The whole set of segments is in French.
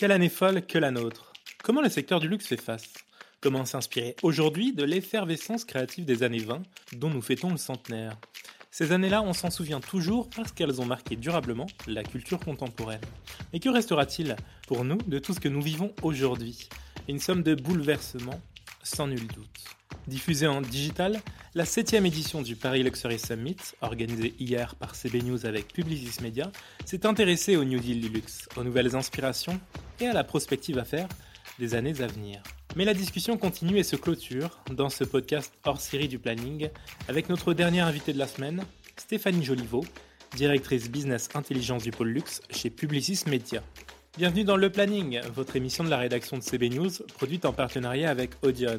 Quelle année folle que la nôtre Comment le secteur du luxe fait face? Comment s'inspirer aujourd'hui de l'effervescence créative des années 20 dont nous fêtons le centenaire? Ces années-là, on s'en souvient toujours parce qu'elles ont marqué durablement la culture contemporaine. Mais que restera-t-il pour nous de tout ce que nous vivons aujourd'hui? Une somme de bouleversements, sans nul doute. Diffusée en digital, la septième édition du Paris Luxury Summit, organisée hier par CB News avec Publicis Media, s'est intéressée au New Deal du luxe, aux nouvelles inspirations et à la prospective à faire des années à venir. Mais la discussion continue et se clôture dans ce podcast hors série du planning avec notre dernière invitée de la semaine, Stéphanie Joliveau, directrice business intelligence du pôle luxe chez Publicis Media. Bienvenue dans Le Planning, votre émission de la rédaction de CB News, produite en partenariat avec Audion.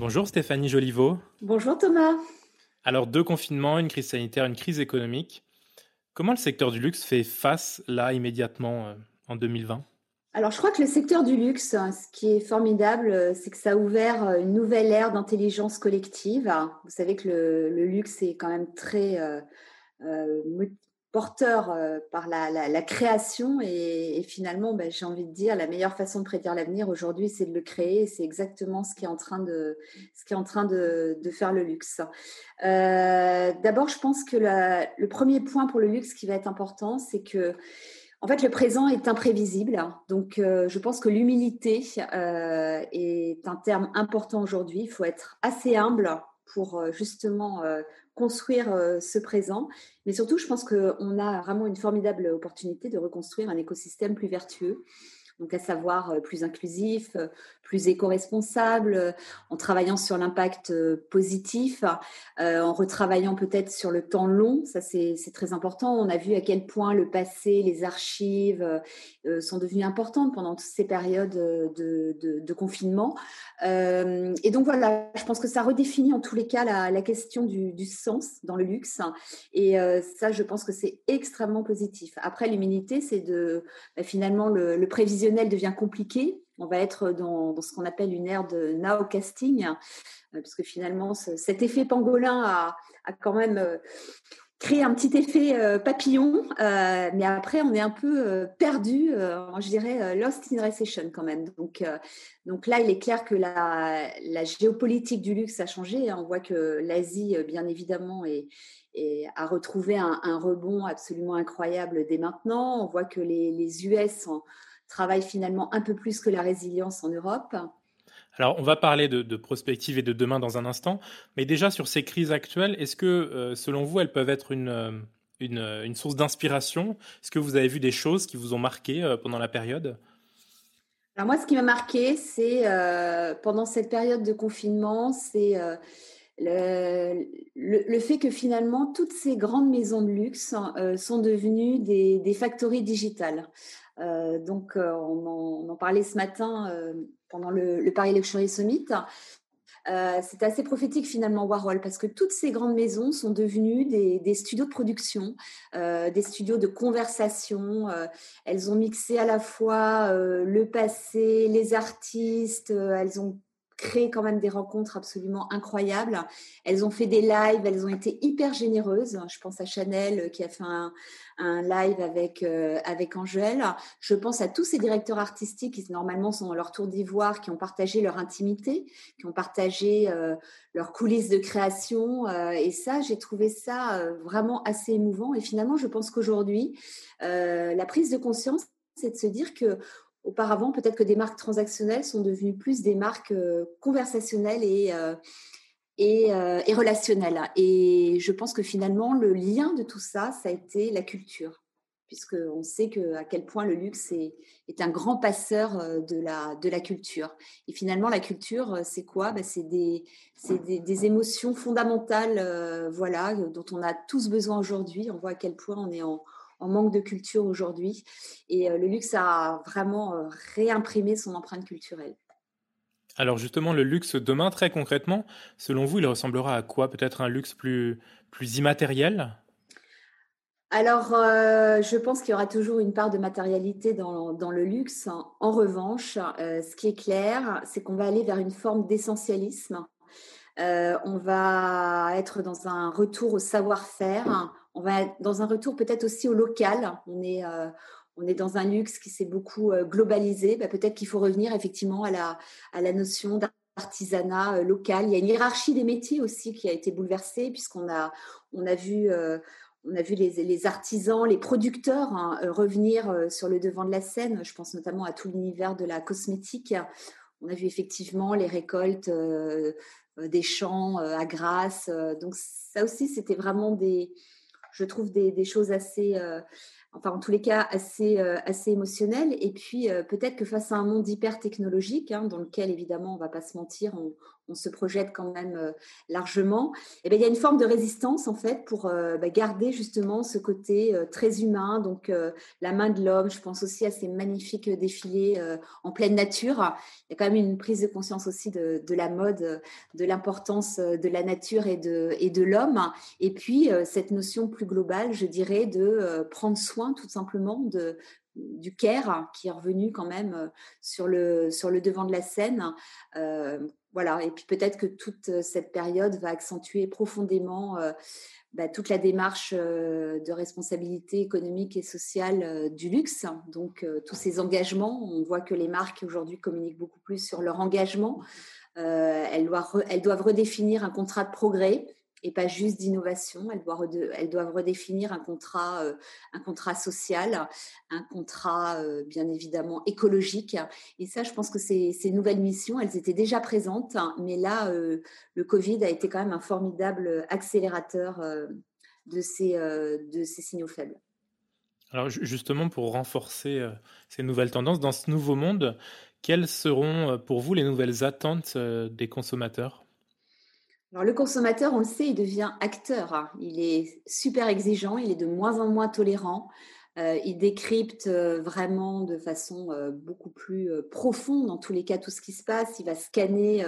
Bonjour Stéphanie Joliveau. Bonjour Thomas. Alors deux confinements, une crise sanitaire, une crise économique. Comment le secteur du luxe fait face là immédiatement euh, en 2020 alors, je crois que le secteur du luxe, ce qui est formidable, euh, c'est que ça a ouvert euh, une nouvelle ère d'intelligence collective. Vous savez que le, luxe est quand même très porteur euh, par la, création et, finalement, ben, j'ai envie de dire, la meilleure façon de prédire l'avenir aujourd'hui, c'est de le créer. C'est exactement ce qui est en train de, ce qui est en train de, faire le luxe. Euh, d'abord, je pense que le premier point pour le luxe qui va être important, c'est que en fait, le présent est imprévisible. Donc, euh, je pense que l'humilité est un terme important aujourd'hui. Il faut être assez humble pour justement construire euh, ce présent. Mais surtout, je pense qu'on a vraiment une formidable opportunité de reconstruire un écosystème plus vertueux donc à savoir euh, plus inclusif, euh, plus éco-responsable, euh, en travaillant sur l'impact positif, en retravaillant peut-être sur le temps long, ça c'est très important. On a vu à quel point le passé, les archives sont devenues importantes pendant toutes ces périodes de, confinement. et donc voilà, je pense que ça redéfinit en tous les cas la, question du, sens dans le luxe. Et ça, je pense que c'est extrêmement positif. Après, l'humilité, c'est de bah, finalement le, le devient compliqué. On va être dans, ce qu'on appelle une ère de nowcasting, euh, parce que finalement, cet effet pangolin a, quand même euh, créé un petit effet euh, papillon, mais après, on est un peu perdu, je dirais, lost in recession quand même. Donc, donc là, il est clair que la, géopolitique du luxe a changé. On voit que l'Asie, bien évidemment, est, a retrouvé un, rebond absolument incroyable dès maintenant. On voit que les, US sont travaille finalement un peu plus que la résilience en Europe. Alors, on va parler de, prospective et de demain dans un instant, mais déjà sur ces crises actuelles, est-ce que, euh, selon vous, elles peuvent être une, euh, euh, une, source d'inspiration? Est-ce que vous avez vu des choses qui vous ont marqué pendant la période? Alors moi, ce qui m'a marqué, c'est pendant cette période de confinement, c'est le, le, fait que finalement, toutes ces grandes maisons de luxe sont devenues des, des factories digitales. Euh, donc, euh, on en, parlait ce matin euh, pendant le, Paris Luxury Summit. c'est assez prophétique finalement Warhol parce que toutes ces grandes maisons sont devenues des, studios de production, des studios de conversation. elles ont mixé à la fois le passé, les artistes, elles ont créé quand même des rencontres absolument incroyables. Elles ont fait des lives, elles ont été hyper généreuses. Je pense à Chanel qui a fait un, live avec, euh, avec Angèle. Je pense à tous ces directeurs artistiques qui normalement sont dans leur tour d'ivoire, qui ont partagé leur intimité, qui ont partagé euh, leurs coulisses de création. Euh, et ça, j'ai trouvé ça vraiment assez émouvant. Et finalement, je pense qu'aujourd'hui, la prise de conscience, c'est de se dire que Auparavant, peut-être que des marques transactionnelles sont devenues plus des marques euh, conversationnelles et, euh, euh, et, relationnelles. Et je pense que finalement, le lien de tout ça, ça a été la culture, puisqu'on sait que, à quel point le luxe est, un grand passeur de la, de la culture. Et finalement, la culture, c'est quoi? Ben, C'est des, des, des, émotions fondamentales voilà, dont on a tous besoin aujourd'hui. On voit à quel point on est en en manque de culture aujourd'hui. Et le luxe a vraiment réimprimé son empreinte culturelle. Alors justement, le luxe demain, très concrètement, selon vous, il ressemblera à quoi? Peut-être un luxe plus, plus immatériel? Alors, euh, je pense qu'il y aura toujours une part de matérialité dans, le luxe. En revanche, euh, ce qui est clair, c'est qu'on va aller vers une forme d'essentialisme. Euh, on va être dans un retour au savoir-faire. On va dans un retour peut-être aussi au local. On est, on est dans un luxe qui s'est beaucoup globalisé. Bah, peut-être qu'il faut revenir effectivement à la, à la notion d'artisanat local. Il y a une hiérarchie des métiers aussi qui a été bouleversée puisqu'on a, on a vu on a vu les, artisans, les producteurs hein, euh, revenir euh, sur le devant de la scène. Je pense notamment à tout l'univers de la cosmétique. On a vu effectivement les récoltes euh, des champs à Grasse. donc ça aussi, c'était vraiment des, je trouve, des, choses assez, enfin en tous les cas, assez, assez émotionnelles. Et puis peut-être que face à un monde hyper technologique, hein, dans lequel évidemment, on ne va pas se mentir, on, on se projette quand même euh, largement, et eh bien, il y a une forme de résistance en fait pour euh, bah, garder justement ce côté euh, très humain, donc la main de l'homme. Je pense aussi à ces magnifiques défilés en pleine nature. Il y a quand même une prise de conscience aussi de, la mode, de l'importance de la nature et de, et de l'homme. Et puis cette notion plus globale, je dirais, de prendre soin tout simplement de, du care qui est revenu quand même sur le, sur le devant de la scène voilà, et puis peut-être que toute euh, cette période va accentuer profondément euh, bah, toute la démarche euh, de responsabilité économique et sociale du luxe. Donc tous ces engagements, on voit que les marques aujourd'hui communiquent beaucoup plus sur leur engagement. elles doivent redéfinir un contrat de progrès et pas juste d'innovation. Elles doivent, redéfinir un contrat, euh, un contrat social, un contrat euh, bien évidemment écologique. Et ça, je pense que ces, nouvelles missions, elles étaient déjà présentes, mais là, euh, le Covid a été quand même un formidable accélérateur de, ces, de ces signaux faibles. Alors justement, pour renforcer ces nouvelles tendances, dans ce nouveau monde, quelles seront pour vous les nouvelles attentes des consommateurs? Alors, le consommateur, on le sait, il devient acteur. Hein. Il est super exigeant, il est de moins en moins tolérant. Euh, il décrypte euh, vraiment de façon euh, beaucoup plus profonde, dans tous les cas, tout ce qui se passe. Il va scanner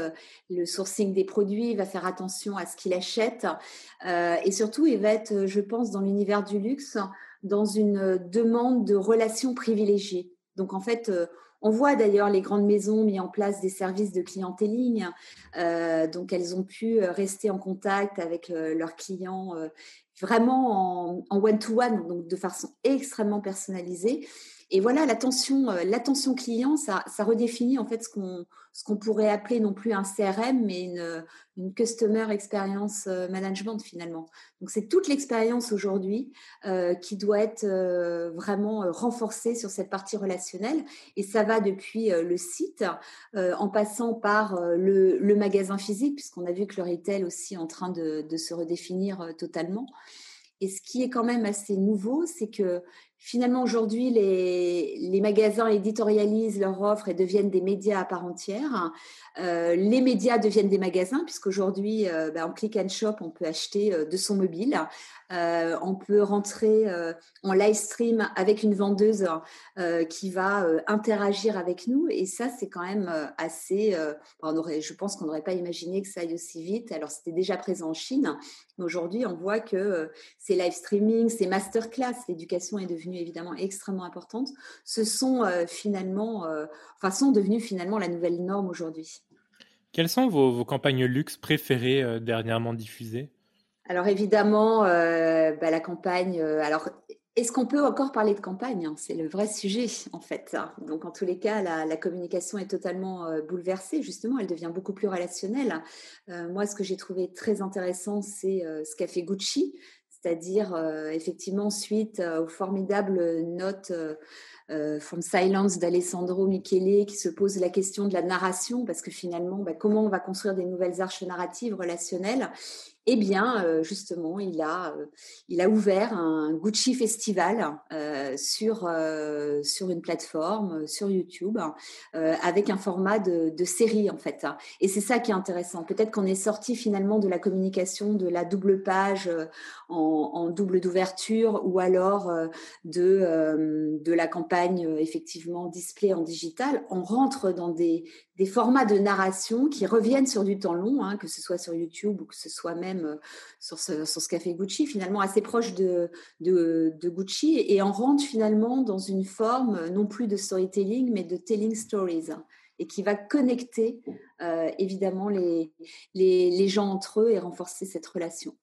le sourcing des produits, il va faire attention à ce qu'il achète. et surtout, il va être, je pense, dans l'univers du luxe, dans une demande de relations privilégiées. Donc, en fait, on voit d'ailleurs les grandes maisons mis en place des services de clientéling, euh, donc elles ont pu euh, rester en contact avec euh, leurs clients vraiment en one-to-one, donc de façon extrêmement personnalisée. Et voilà, l'attention, l'attention client, ça, redéfinit en fait ce qu'on ce qu'on pourrait appeler non plus un CRM, mais une, une Customer Experience euh, Management finalement. Donc c'est toute l'expérience aujourd'hui euh, qui doit être euh, vraiment renforcée sur cette partie relationnelle. Et ça va depuis le site, en passant par le, magasin physique, puisqu'on a vu que le retail aussi est en train de se redéfinir totalement. Et ce qui est quand même assez nouveau, c'est que Finalement, aujourd'hui, les, magasins éditorialisent leur offre et deviennent des médias à part entière. Euh, les médias deviennent des magasins, puisqu'aujourd'hui, euh, ben, en click and shop, on peut acheter euh, de son mobile. on peut rentrer en live stream avec une vendeuse qui va interagir avec nous. Et ça, c'est quand même assez. on aurait, je pense qu'on n'aurait pas imaginé que ça aille aussi vite. Alors, c'était déjà présent en Chine. Mais aujourd'hui, on voit que ces live streaming, ces masterclass, l'éducation est devenue évidemment extrêmement importantes, ce sont euh, finalement, euh, enfin, sont devenues finalement la nouvelle norme aujourd'hui. Quelles sont vos, campagnes luxe préférées euh, dernièrement diffusées? Alors évidemment, bah, la campagne. alors est-ce qu'on peut encore parler de campagne? Hein C'est le vrai sujet, en fait. Donc, en tous les cas, la, communication est totalement bouleversée. Justement, elle devient beaucoup plus relationnelle. moi, ce que j'ai trouvé très intéressant, c'est ce qu'a fait Gucci c'est-à-dire euh, effectivement suite euh, aux formidables notes euh, From Silence d'Alessandro Michele qui se pose la question de la narration parce que finalement, bah, comment on va construire des nouvelles arches narratives relationnelles eh bien, euh, justement, il a, euh, il a ouvert un Gucci Festival euh, sur, une plateforme, sur YouTube, avec un format de, série, en fait. Et c'est ça qui est intéressant. Peut-être qu'on est sorti finalement de la communication de la double page en, en double d'ouverture ou alors de, de la campagne, effectivement, display en digital. On rentre dans des, des formats de narration qui reviennent sur du temps long, hein, que ce soit sur YouTube ou que ce soit même euh, sur ce, café Gucci, finalement assez proche de, Gucci, et on rentre finalement dans une forme euh, non plus de storytelling, mais de telling stories, et qui va connecter euh, évidemment les, les, gens entre eux et renforcer cette relation.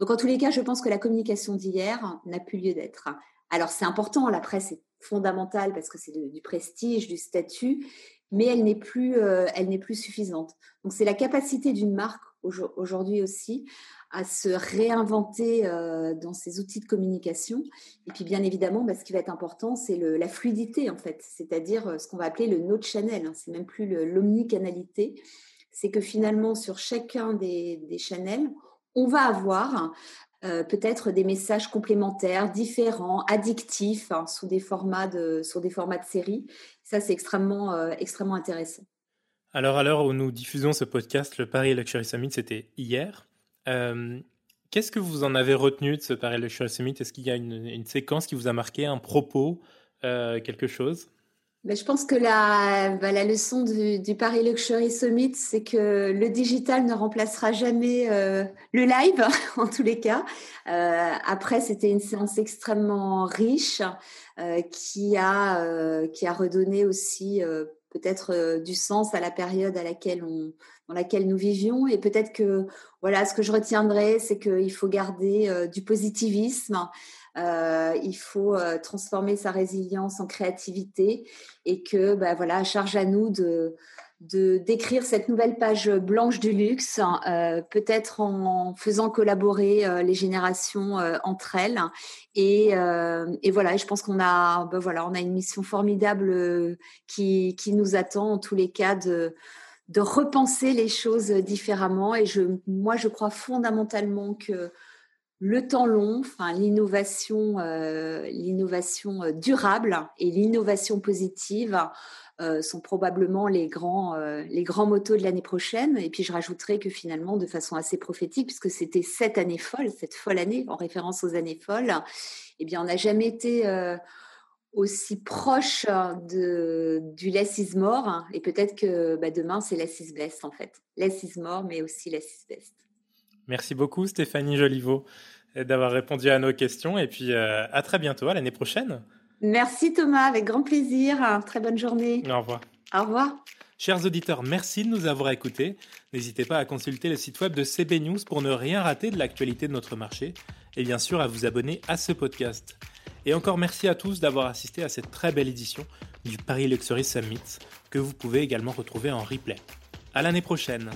Donc en tous les cas, je pense que la communication d'hier n'a plus lieu d'être. Alors c'est important, la presse est fondamentale parce que c'est du prestige, du statut, mais elle n'est plus, euh, elle n'est plus suffisante. Donc c'est la capacité d'une marque aujourd'hui aussi à se réinventer euh, dans ses outils de communication. Et puis bien évidemment, bah, ce qui va être important, c'est la fluidité en fait, c'est-à-dire euh, ce qu'on va appeler le no channel. Hein. C'est même plus l'omnicanalité. C'est que finalement sur chacun des, des channels, on va avoir euh, peut-être des messages complémentaires, différents, addictifs, hein, sous des formats de, sur des formats de série. Ça, c'est extrêmement, euh, extrêmement intéressant. Alors, à l'heure où nous diffusons ce podcast, le Paris Luxury Summit, c'était hier. Euh, qu'est-ce que vous en avez retenu de ce Paris Luxury Summit? Est-ce qu'il y a une, séquence qui vous a marqué, un propos, quelque chose? Je pense que la, bah, la leçon du, Paris Luxury Summit, c'est que le digital ne remplacera jamais euh, le live, en tous les cas. Euh, après, c'était une séance extrêmement riche euh, qui, a, qui a redonné aussi peut-être du sens à la période à laquelle on, dans laquelle nous vivions. Et peut-être que voilà, ce que je retiendrai, c'est qu'il faut garder du positivisme. Euh, il faut euh, transformer sa résilience en créativité et que bah, voilà, charge à nous de d'écrire cette nouvelle page blanche du luxe, euh, peut-être en faisant collaborer les générations entre elles. Et, et voilà, je pense qu'on a, bah, voilà, on a une mission formidable qui, qui nous attend en tous les cas de de repenser les choses différemment. Et je, moi, je crois fondamentalement que le temps long, l'innovation, euh, l'innovation euh, durable et l'innovation positive euh, sont probablement les grands, motos de l'année prochaine. Et puis je rajouterai que finalement, de façon assez prophétique, puisque c'était cette année folle, cette folle année, en référence aux années folles, eh bien, on n'a jamais été aussi proche de, du less is more. Hein. et peut-être que bah, demain, c'est less is best en fait. More, mais aussi less is best. Merci beaucoup Stéphanie Joliveau d'avoir répondu à nos questions et puis euh, à très bientôt, à l'année prochaine. Merci Thomas, avec grand plaisir. Très bonne journée. Au revoir. Au revoir. Chers auditeurs, merci de nous avoir écoutés. N'hésitez pas à consulter le site web de CB News pour ne rien rater de l'actualité de notre marché et bien sûr à vous abonner à ce podcast. Et encore merci à tous d'avoir assisté à cette très belle édition du Paris Luxury Summit que vous pouvez également retrouver en replay. À l'année prochaine.